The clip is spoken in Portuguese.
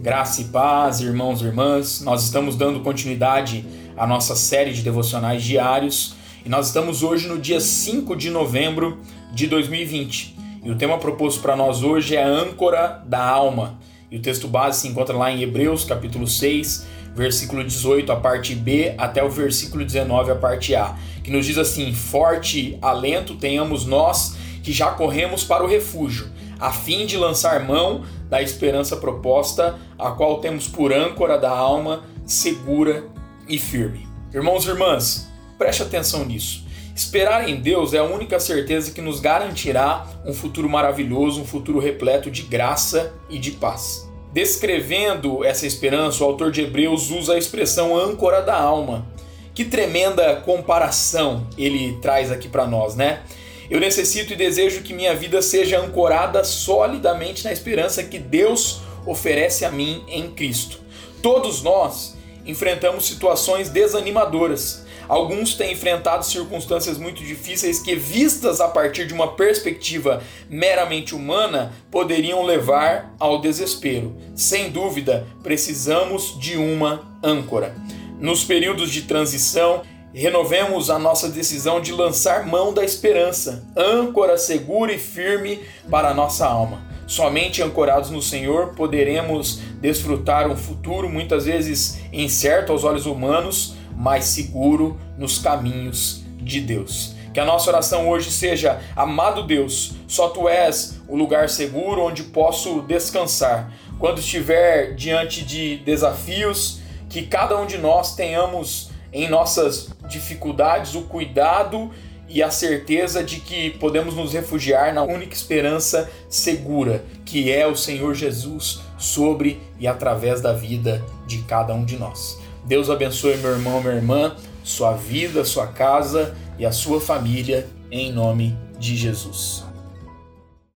Graça e paz, irmãos e irmãs. Nós estamos dando continuidade à nossa série de devocionais diários e nós estamos hoje no dia 5 de novembro de 2020. E o tema proposto para nós hoje é a âncora da alma. E o texto base se encontra lá em Hebreus, capítulo 6, versículo 18, a parte B, até o versículo 19, a parte A, que nos diz assim: Forte alento tenhamos nós que já corremos para o refúgio, a fim de lançar mão da esperança proposta, a qual temos por âncora da alma segura e firme. Irmãos e irmãs, preste atenção nisso. Esperar em Deus é a única certeza que nos garantirá um futuro maravilhoso, um futuro repleto de graça e de paz. Descrevendo essa esperança, o autor de Hebreus usa a expressão âncora da alma. Que tremenda comparação ele traz aqui para nós, né? Eu necessito e desejo que minha vida seja ancorada solidamente na esperança que Deus oferece a mim em Cristo. Todos nós enfrentamos situações desanimadoras. Alguns têm enfrentado circunstâncias muito difíceis que, vistas a partir de uma perspectiva meramente humana, poderiam levar ao desespero. Sem dúvida, precisamos de uma âncora. Nos períodos de transição, renovemos a nossa decisão de lançar mão da esperança, âncora segura e firme para a nossa alma. Somente ancorados no Senhor poderemos desfrutar um futuro muitas vezes incerto aos olhos humanos, mas seguro nos caminhos de Deus. Que a nossa oração hoje seja: Amado Deus, só tu és o lugar seguro onde posso descansar. Quando estiver diante de desafios, que cada um de nós tenhamos em nossas dificuldades o cuidado e a certeza de que podemos nos refugiar na única esperança segura, que é o Senhor Jesus sobre e através da vida de cada um de nós. Deus abençoe meu irmão, minha irmã, sua vida, sua casa e a sua família, em nome de Jesus.